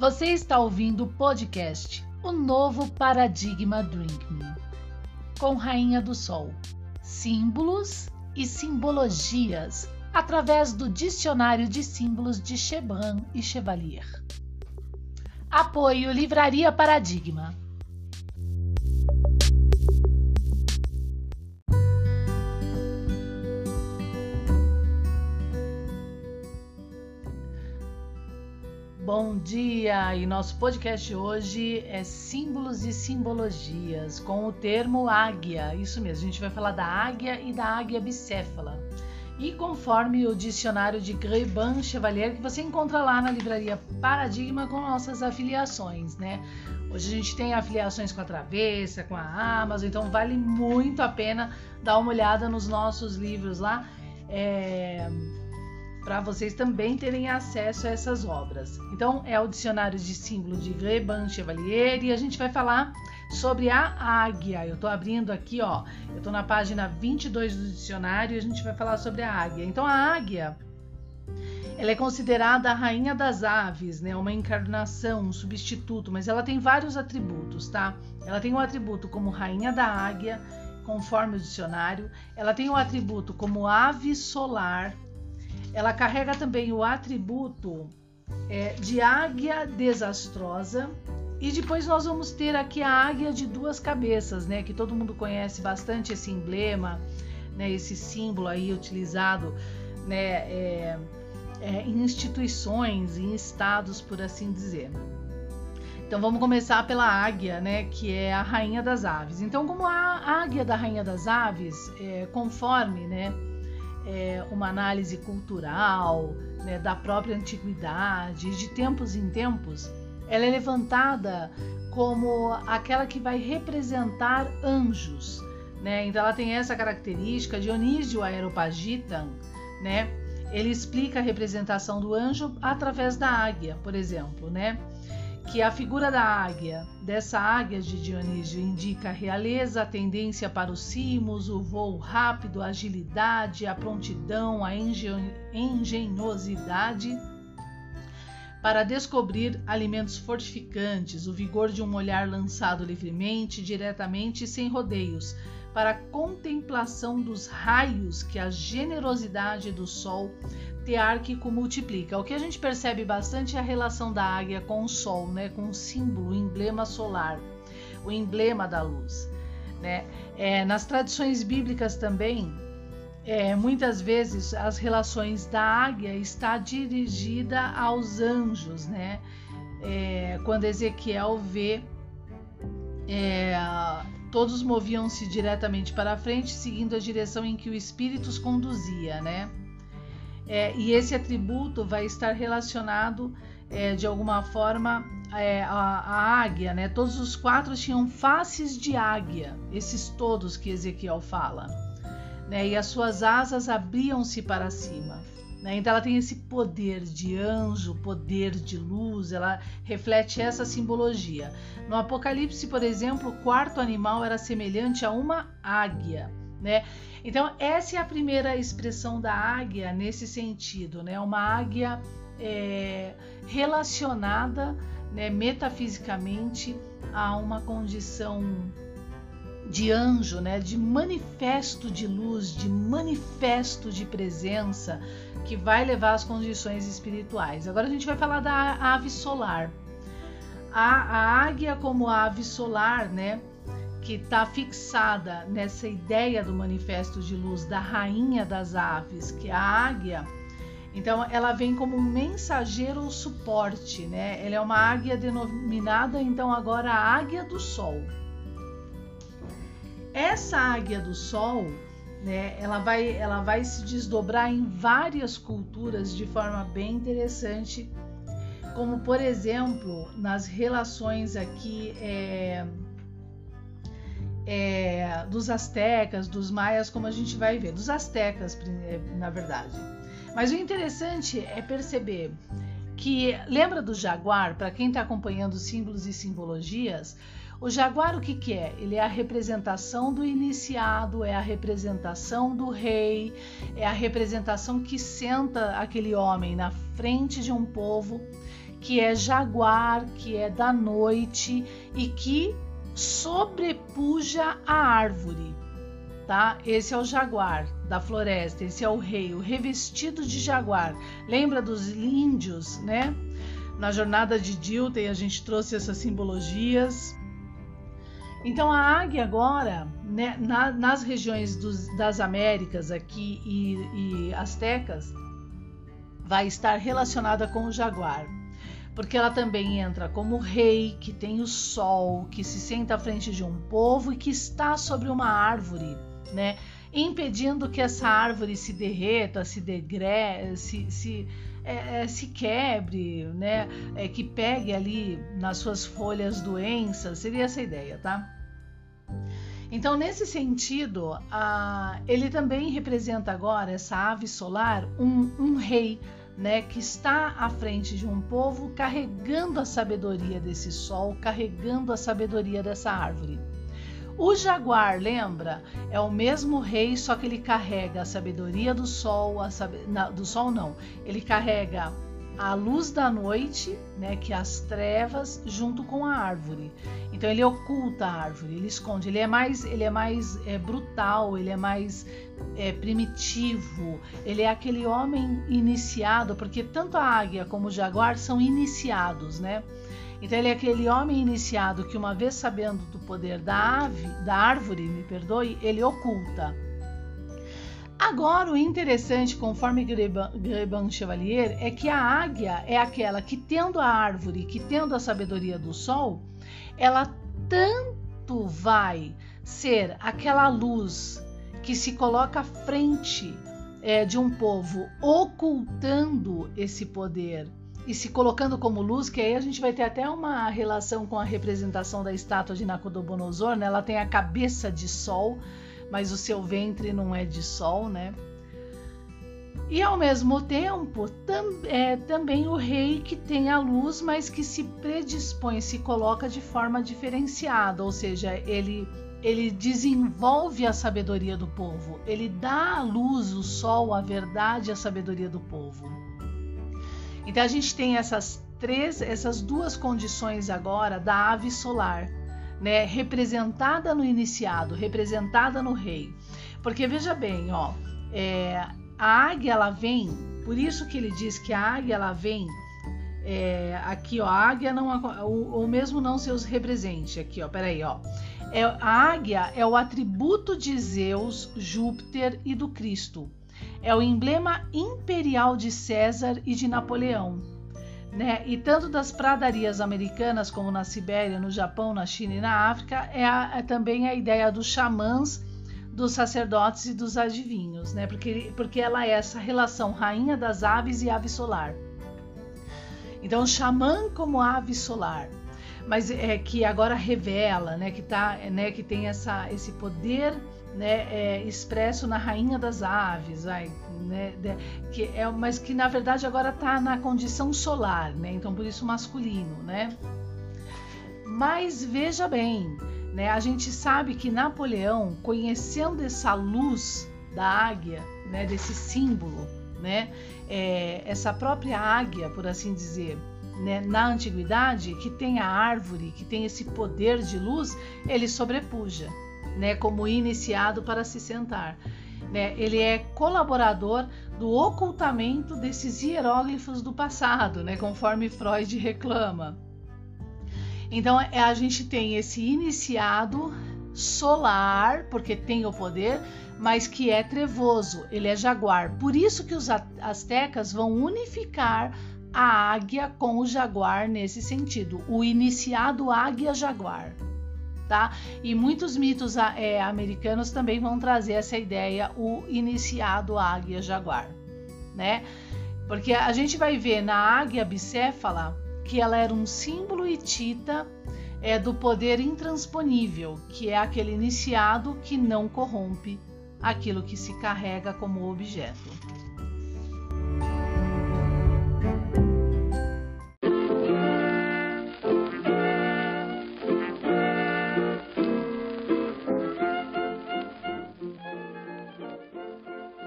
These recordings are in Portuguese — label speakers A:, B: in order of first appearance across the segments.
A: Você está ouvindo o podcast O Novo Paradigma Drink Me, com Rainha do Sol, símbolos e simbologias através do Dicionário de Símbolos de Cheban e Chevalier. Apoio Livraria Paradigma. Bom dia! E nosso podcast hoje é Símbolos e Simbologias, com o termo águia. Isso mesmo, a gente vai falar da águia e da águia bicéfala. E conforme o dicionário de Greban Chevalier, que você encontra lá na livraria Paradigma com nossas afiliações, né? Hoje a gente tem afiliações com a Travessa, com a Amazon, então vale muito a pena dar uma olhada nos nossos livros lá. É para vocês também terem acesso a essas obras. Então, é o dicionário de símbolo de Greban Chevalier e a gente vai falar sobre a águia. Eu estou abrindo aqui, ó, eu estou na página 22 do dicionário e a gente vai falar sobre a águia. Então, a águia ela é considerada a rainha das aves, né? Uma encarnação, um substituto, mas ela tem vários atributos, tá? Ela tem o um atributo como rainha da águia, conforme o dicionário. Ela tem o um atributo como ave solar, ela carrega também o atributo é, de águia desastrosa. E depois nós vamos ter aqui a águia de duas cabeças, né? Que todo mundo conhece bastante esse emblema, né? Esse símbolo aí utilizado, né? É, é, em instituições, em estados, por assim dizer. Então vamos começar pela águia, né, que é a rainha das aves. Então, como a águia da rainha das aves, é, conforme, né, é, uma análise cultural né, da própria antiguidade, de tempos em tempos, ela é levantada como aquela que vai representar anjos. Né? Então ela tem essa característica, Dionísio Aeropagita, né? ele explica a representação do anjo através da águia, por exemplo, né? Que a figura da águia, dessa águia de Dionísio, indica a realeza, a tendência para os cimos, o voo rápido, a agilidade, a prontidão, a engenhosidade para descobrir alimentos fortificantes, o vigor de um olhar lançado livremente, diretamente e sem rodeios, para a contemplação dos raios que a generosidade do sol teárquico multiplica. O que a gente percebe bastante é a relação da águia com o sol, né, com o símbolo, o emblema solar, o emblema da luz. Né? É, nas tradições bíblicas também, é, muitas vezes as relações da águia está dirigida aos anjos, né? É, quando Ezequiel vê é, todos moviam-se diretamente para a frente, seguindo a direção em que o Espírito os conduzia, né? É, e esse atributo vai estar relacionado é, de alguma forma é, a, a, águia, né? Todos os quatro tinham faces de águia, esses todos que Ezequiel fala, né? E as suas asas abriam-se para cima. Né? Então ela tem esse poder de anjo, poder de luz, ela reflete essa simbologia. No Apocalipse, por exemplo, o quarto animal era semelhante a uma águia né? Então essa é a primeira expressão da águia nesse sentido, né? Uma águia é, relacionada, né, metafisicamente a uma condição de anjo, né, de manifesto de luz, de manifesto de presença que vai levar às condições espirituais. Agora a gente vai falar da ave solar. A, a águia como ave solar, né, que está fixada nessa ideia do manifesto de luz da rainha das aves, que é a águia. Então, ela vem como um mensageiro ou suporte, né? Ela é uma águia denominada, então, agora a águia do sol. Essa águia do sol, né? Ela vai, ela vai se desdobrar em várias culturas de forma bem interessante, como por exemplo nas relações aqui é, é, dos astecas, dos maias, como a gente vai ver, dos astecas, é, na verdade. Mas o interessante é perceber que lembra do jaguar, para quem está acompanhando símbolos e simbologias, o jaguar o que, que é? Ele é a representação do iniciado, é a representação do rei, é a representação que senta aquele homem na frente de um povo que é jaguar, que é da noite e que sobrepuja a árvore. Tá? Esse é o jaguar da floresta, esse é o rei, o revestido de jaguar. Lembra dos índios, né? Na jornada de Dilthey a gente trouxe essas simbologias. Então a águia agora, né, na, nas regiões dos, das Américas aqui e, e astecas, vai estar relacionada com o jaguar, porque ela também entra como rei que tem o sol, que se senta à frente de um povo e que está sobre uma árvore, né? Impedindo que essa árvore se derreta, se degre, se, se, é, é, se quebre, né? É, que pegue ali nas suas folhas doenças, seria essa ideia, tá? Então, nesse sentido, a, ele também representa agora, essa ave solar, um, um rei né, que está à frente de um povo carregando a sabedoria desse sol, carregando a sabedoria dessa árvore. O jaguar, lembra? É o mesmo rei, só que ele carrega a sabedoria do sol, a sab... do sol não. Ele carrega a luz da noite, né, que as trevas, junto com a árvore. Então ele oculta a árvore, ele esconde. Ele é mais, ele é mais é, brutal, ele é mais é, primitivo. Ele é aquele homem iniciado, porque tanto a águia como o jaguar são iniciados, né? Então ele é aquele homem iniciado que uma vez sabendo do poder da ave, da árvore, me perdoe, ele oculta. Agora, o interessante, conforme Greban Chevalier, é que a águia é aquela que, tendo a árvore, que tendo a sabedoria do sol, ela tanto vai ser aquela luz que se coloca à frente é, de um povo, ocultando esse poder e se colocando como luz, que aí a gente vai ter até uma relação com a representação da estátua de Nabucodonosor, né? Ela tem a cabeça de sol, mas o seu ventre não é de sol, né? E ao mesmo tempo, tam, é também o rei que tem a luz, mas que se predispõe, se coloca de forma diferenciada, ou seja, ele, ele desenvolve a sabedoria do povo, ele dá a luz, o sol, a verdade, a sabedoria do povo. Então a gente tem essas três, essas duas condições agora da ave solar né, representada no iniciado, representada no rei. Porque veja bem, ó, é, a águia ela vem, por isso que ele diz que a águia ela vem é, aqui, ó, a águia não, ou mesmo não seus represente, aqui, ó, peraí, ó. É, a águia é o atributo de Zeus, Júpiter e do Cristo. É o emblema imperial de César e de Napoleão. Né? E tanto das pradarias americanas como na Sibéria, no Japão, na China e na África, é, a, é também a ideia dos xamãs, dos sacerdotes e dos adivinhos, né? porque, porque ela é essa relação rainha das aves e ave solar. Então, xamã como ave solar, mas é que agora revela, né, que tá, né, que tem essa, esse poder né, é, expresso na rainha das aves, né, que é, mas que na verdade agora está na condição solar, né, então por isso masculino, né. Mas veja bem, né, a gente sabe que Napoleão, conhecendo essa luz da águia, né, desse símbolo, né, é, essa própria águia, por assim dizer, né, na antiguidade, que tem a árvore, que tem esse poder de luz, ele sobrepuja né, como iniciado para se sentar. Né? Ele é colaborador do ocultamento desses hieróglifos do passado, né, conforme Freud reclama. Então é, a gente tem esse iniciado solar, porque tem o poder, mas que é trevoso, ele é jaguar. Por isso que os astecas vão unificar a águia com o jaguar nesse sentido, o iniciado águia-jaguar tá? E muitos mitos é, americanos também vão trazer essa ideia, o iniciado águia-jaguar, né? Porque a gente vai ver na águia bicéfala que ela era um símbolo hitita é, do poder intransponível, que é aquele iniciado que não corrompe aquilo que se carrega como objeto.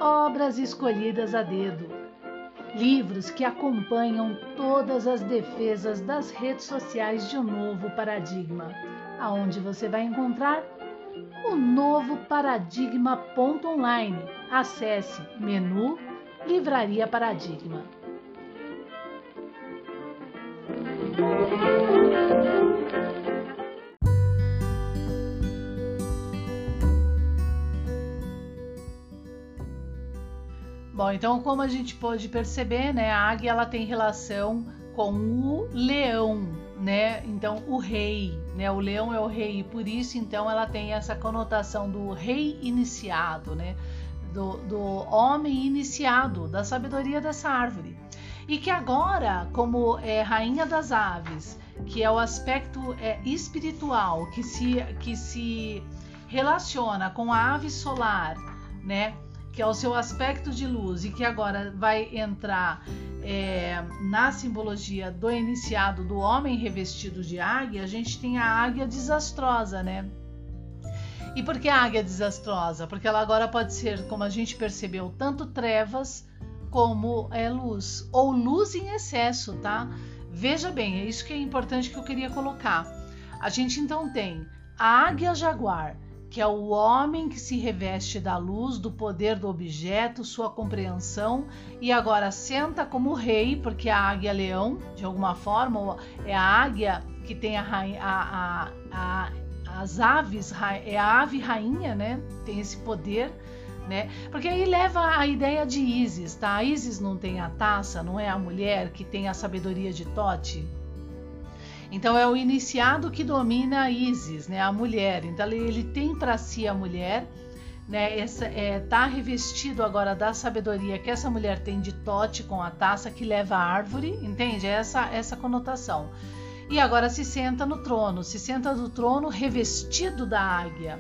A: Obras escolhidas a dedo. livros que acompanham todas as defesas das redes sociais de um novo paradigma, aonde você vai encontrar o novo paradigma.online. Acesse menu Livraria Paradigma. Bom, então como a gente pode perceber, né, a águia ela tem relação com o leão, né? Então o rei, né? O leão é o rei e por isso então ela tem essa conotação do rei iniciado, né? Do, do homem iniciado, da sabedoria dessa árvore. E que agora, como é rainha das aves, que é o aspecto é, espiritual que se, que se relaciona com a ave solar, né? Que é o seu aspecto de luz e que agora vai entrar é, na simbologia do iniciado do homem revestido de águia, a gente tem a águia desastrosa, né? E por que a águia desastrosa? Porque ela agora pode ser, como a gente percebeu, tanto trevas como é luz, ou luz em excesso, tá? Veja bem, é isso que é importante que eu queria colocar. A gente então tem a águia jaguar, que é o homem que se reveste da luz, do poder do objeto, sua compreensão, e agora senta como rei, porque a águia-leão, de alguma forma, é a águia que tem a, a, a, as aves, é a ave rainha, né? Tem esse poder. Né? Porque aí leva a ideia de Isis, tá? A Isis não tem a taça, não é a mulher que tem a sabedoria de Tote, então é o iniciado que domina a Isis, né, a mulher. Então ele tem para si a mulher, né, essa, é, tá revestido agora da sabedoria que essa mulher tem de Tote com a taça que leva a árvore, entende? É essa essa conotação. E agora se senta no trono, se senta no trono revestido da águia,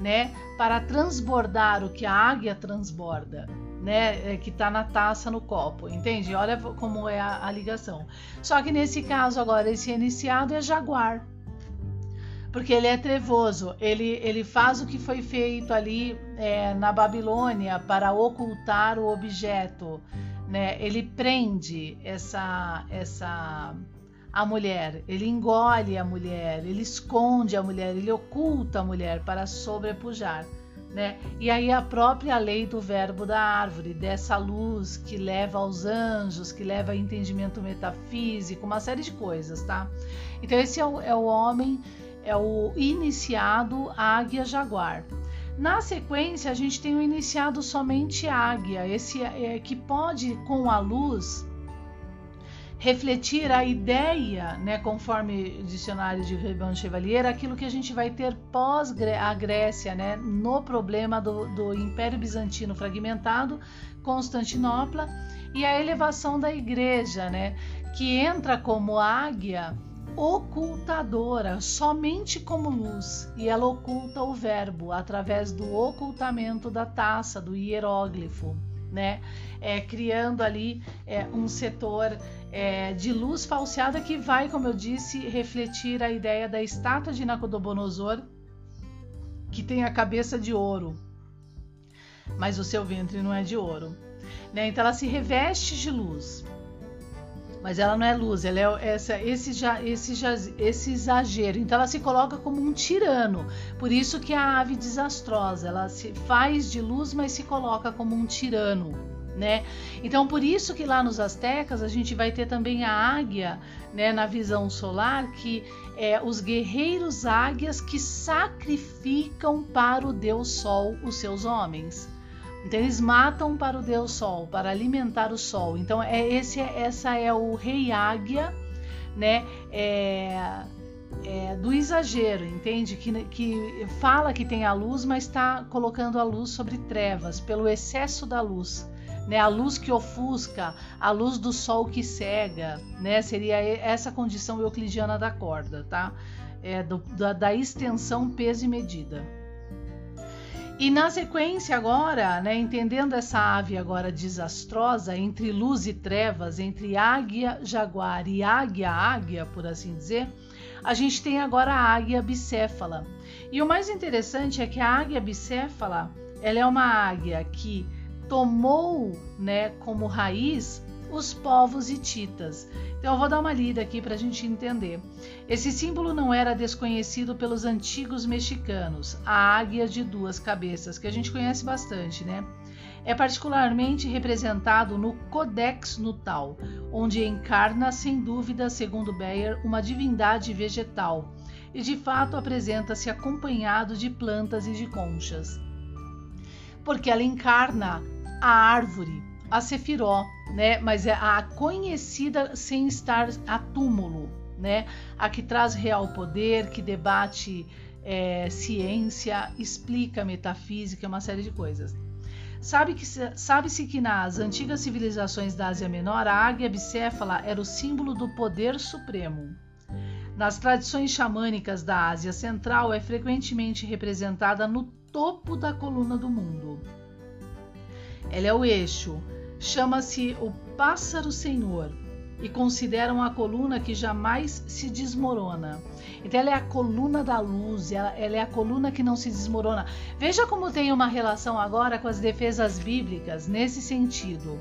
A: né, para transbordar o que a águia transborda né, é, que está na taça, no copo, entende? Olha como é a, a, ligação. Só que nesse caso agora esse iniciado é jaguar, porque ele é trevoso, ele, ele faz o que foi feito ali é, na Babilônia para ocultar o objeto, né? Ele prende essa essa a mulher, ele engole a mulher, ele esconde a mulher, ele oculta a mulher para sobrepujar. Né? E aí a própria lei do verbo da árvore, dessa luz que leva aos anjos, que leva a entendimento metafísico, uma série de coisas, tá? Então esse é o, é o homem, é o iniciado águia jaguar. Na sequência a gente tem o iniciado somente águia, esse é, que pode com a luz refletir a ideia, né, conforme o dicionário de Rebão Chevalier, aquilo que a gente vai ter pós a Grécia, né, no problema do, do Império Bizantino fragmentado, Constantinopla e a elevação da Igreja, né, que entra como águia ocultadora, somente como luz, e ela oculta o verbo através do ocultamento da taça, do hieróglifo, né? É, criando ali é, um setor é, de luz falseada que vai, como eu disse, refletir a ideia da estátua de Nabucodonosor, que tem a cabeça de ouro, mas o seu ventre não é de ouro. Né? Então ela se reveste de luz, mas ela não é luz, ela é essa, esse, esse, esse exagero. Então ela se coloca como um tirano. Por isso que a ave desastrosa, ela se faz de luz, mas se coloca como um tirano né? Então por isso que lá nos astecas a gente vai ter também a águia, né, na visão solar, que é os guerreiros águias que sacrificam para o Deus Sol os seus homens. Então eles matam para o Deus Sol, para alimentar o Sol. Então é esse, essa é o rei águia, né? É, é, do exagero, entende? Que, que fala que tem a luz, mas está colocando a luz sobre trevas, pelo excesso da luz né? A luz que ofusca, a luz do sol que cega, né? Seria essa condição euclidiana da corda, tá? É, do, da, da extensão, peso e medida. E na sequência agora, né, entendendo essa ave agora desastrosa entre luz e trevas, entre águia jaguar e águia águia, por assim dizer, a gente tem agora a águia bicéfala. E o mais interessante é que a águia bicéfala, ela é uma águia que tomou né, como raiz os povos hititas. Então eu vou dar uma lida aqui para a gente entender. Esse símbolo não era desconhecido pelos antigos mexicanos, a águia de duas cabeças, que a gente conhece bastante, né? É particularmente representado no Codex Nutal, onde encarna, sem dúvida, segundo Beyer, uma divindade vegetal, e de fato apresenta-se acompanhado de plantas e de conchas. Porque ela encarna a árvore, a Sefiró, né? Mas é a conhecida sem estar a túmulo, né? A que traz real poder, que debate é, ciência, explica metafísica, uma série de coisas. Sabe-se sabe que nas antigas civilizações da Ásia Menor, a águia bicéfala era o símbolo do poder supremo. Nas tradições xamânicas da Ásia Central, é frequentemente representada no topo da coluna do mundo. Ela é o eixo, chama-se o Pássaro Senhor e consideram a coluna que jamais se desmorona. Então ela é a coluna da luz, ela, ela, é a coluna que não se desmorona. Veja como tem uma relação agora com as defesas bíblicas nesse sentido.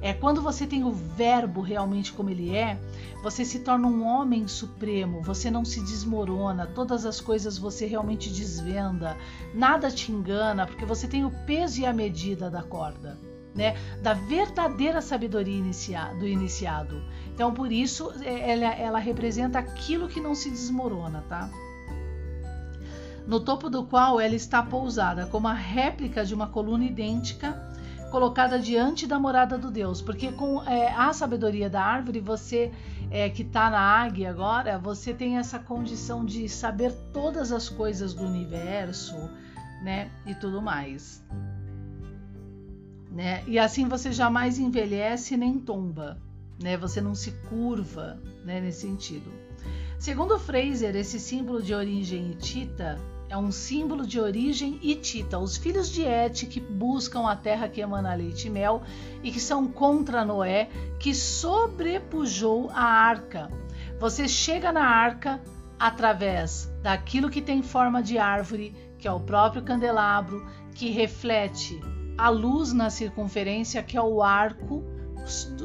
A: É quando você tem o verbo realmente como ele é, você se torna um homem supremo, você não se desmorona, todas as coisas você realmente desvenda, nada te engana, porque você tem o peso e a medida da corda né, da verdadeira sabedoria inicia, do iniciado. Então, por isso, é, ela, ela representa aquilo que não se desmorona, tá? No topo do qual ela está pousada, como a réplica de uma coluna idêntica colocada diante da morada do Deus, porque com é, a sabedoria da árvore, você é, que está na águia agora, você tem essa condição de saber todas as coisas do universo, né, e tudo mais né? E assim você jamais envelhece nem tomba, né? Você não se curva, né? Nesse sentido. Segundo Fraser, esse símbolo de origem hitita é um símbolo de origem hitita. Os filhos de Et que buscam a terra que emana leite e mel e que são contra Noé, que sobrepujou a arca. Você chega na arca através daquilo que tem forma de árvore, que é o próprio candelabro, que reflete a luz na circunferência, que é o arco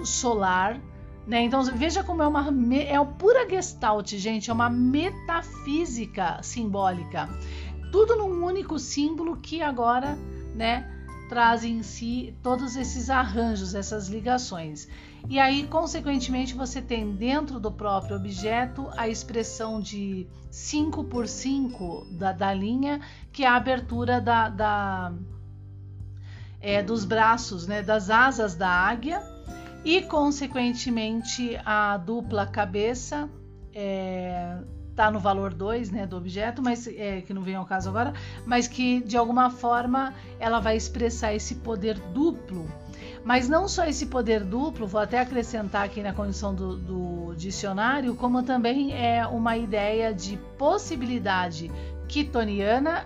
A: solar. Né? Então veja como é uma é pura gestalt, gente, é uma metafísica simbólica. Tudo num único símbolo que agora, né, traz em si todos esses arranjos, essas ligações. E aí, consequentemente, você tem dentro do próprio objeto a expressão de 5 por 5 da, da linha, que é a abertura da, da é, dos braços, né, das asas da águia e, consequentemente, a dupla cabeça é, tá no valor 2 né, do objeto, mas é, que não vem ao caso agora, mas que de alguma forma ela vai expressar esse poder duplo. Mas não só esse poder duplo, vou até acrescentar aqui na condição do, do dicionário, como também é uma ideia de possibilidade quitoniana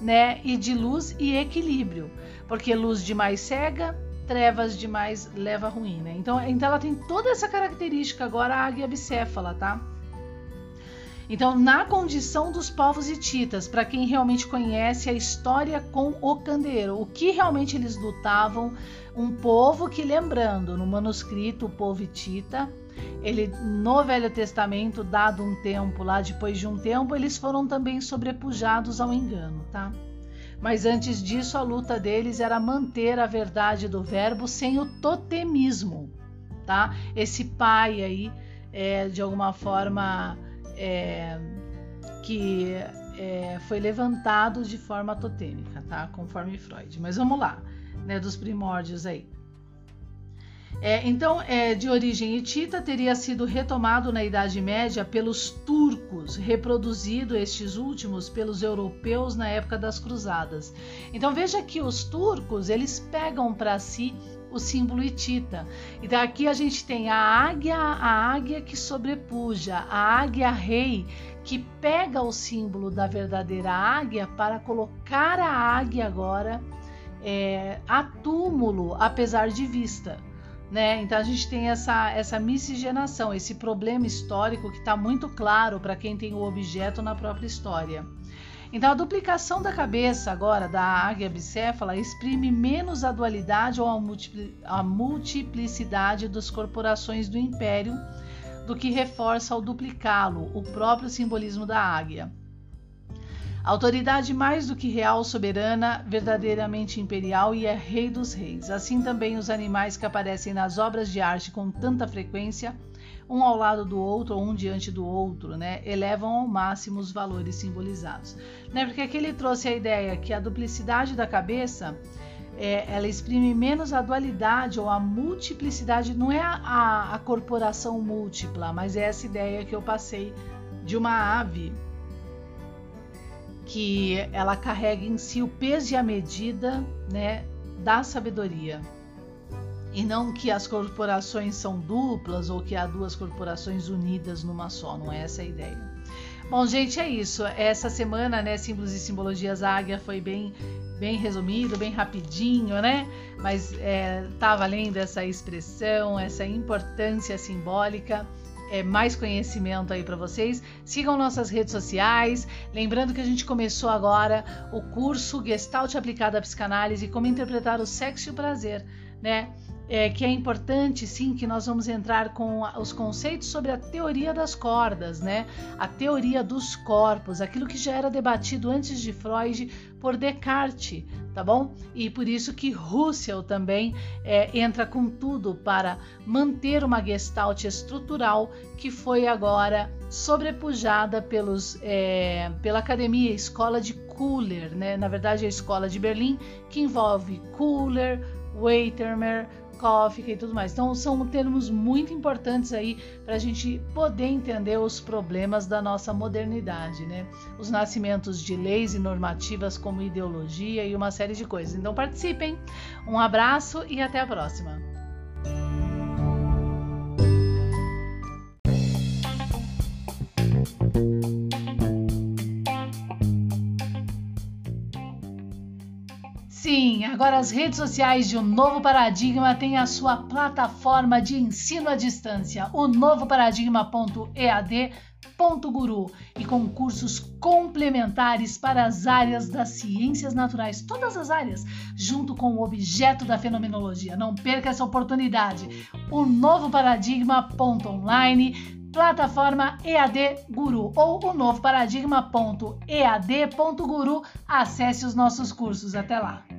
A: né, e de luz e equilíbrio porque luz demais cega, trevas demais leva à ruína. Então, então ela tem toda essa característica agora a águia bicéfala, tá? Então, na condição dos povos hititas, para quem realmente conhece a história com o candeeiro, o que realmente eles lutavam, um povo que, lembrando, no manuscrito, o povo hitita, ele no Velho Testamento, dado um tempo lá, depois de um tempo, eles foram também sobrepujados ao engano, tá? Mas antes disso, a luta deles era manter a verdade do verbo sem o totemismo, tá? Esse pai aí, é, de alguma forma, é, que é, foi levantado de forma totêmica, tá? Conforme Freud. Mas vamos lá, né? Dos primórdios aí. É, então, é, de origem hitita, teria sido retomado na Idade Média pelos turcos, reproduzido estes últimos pelos europeus na época das Cruzadas. Então veja que os turcos eles pegam para si o símbolo hitita. Então aqui a gente tem a águia, a águia que sobrepuja, a águia rei que pega o símbolo da verdadeira águia para colocar a águia agora é, a túmulo, apesar de vista. Né? Então a gente tem essa, essa miscigenação, esse problema histórico que está muito claro para quem tem o objeto na própria história. Então, a duplicação da cabeça agora da águia bicéfala exprime menos a dualidade ou a multiplicidade das corporações do império do que reforça ao duplicá-lo o próprio simbolismo da águia. Autoridade mais do que real, soberana, verdadeiramente imperial e é rei dos reis. Assim também os animais que aparecem nas obras de arte com tanta frequência um ao lado do outro ou um diante do outro, né, elevam ao máximo os valores simbolizados. Né, porque aqui ele trouxe a ideia que a duplicidade da cabeça é, ela exprime menos a dualidade ou a multiplicidade, não é a, a corporação múltipla, mas é essa ideia que eu passei de uma ave que ela carrega em si o peso e a medida né, da sabedoria e não que as corporações são duplas ou que há duas corporações unidas numa só, não é essa a ideia. Bom, gente, é isso. Essa semana, né, símbolos e simbologias águia foi bem bem resumido, bem rapidinho, né? Mas é, tá valendo essa expressão, essa importância simbólica. É, mais conhecimento aí para vocês. Sigam nossas redes sociais. Lembrando que a gente começou agora o curso Gestalt aplicada à psicanálise, como interpretar o sexo e o prazer, né? É, que é importante, sim, que nós vamos entrar com os conceitos sobre a teoria das cordas, né? A teoria dos corpos, aquilo que já era debatido antes de Freud por Descartes, tá bom? E por isso que Russell também é, entra com tudo para manter uma gestalt estrutural que foi agora sobrepujada pelos, é, pela academia Escola de Kuller, né? Na verdade, a Escola de Berlim, que envolve Kuller, Waitermer, Kafka e tudo mais. Então, são termos muito importantes aí para a gente poder entender os problemas da nossa modernidade, né? Os nascimentos de leis e normativas como ideologia e uma série de coisas. Então, participem. Um abraço e até a próxima. Sim, agora as redes sociais de O Novo Paradigma têm a sua plataforma de ensino à distância, o novoparadigma.ead.guru, e com cursos complementares para as áreas das ciências naturais, todas as áreas, junto com o objeto da fenomenologia. Não perca essa oportunidade. O novo paradigma.online plataforma EAD Guru ou o novo paradigma.ead.guru. Acesse os nossos cursos. Até lá!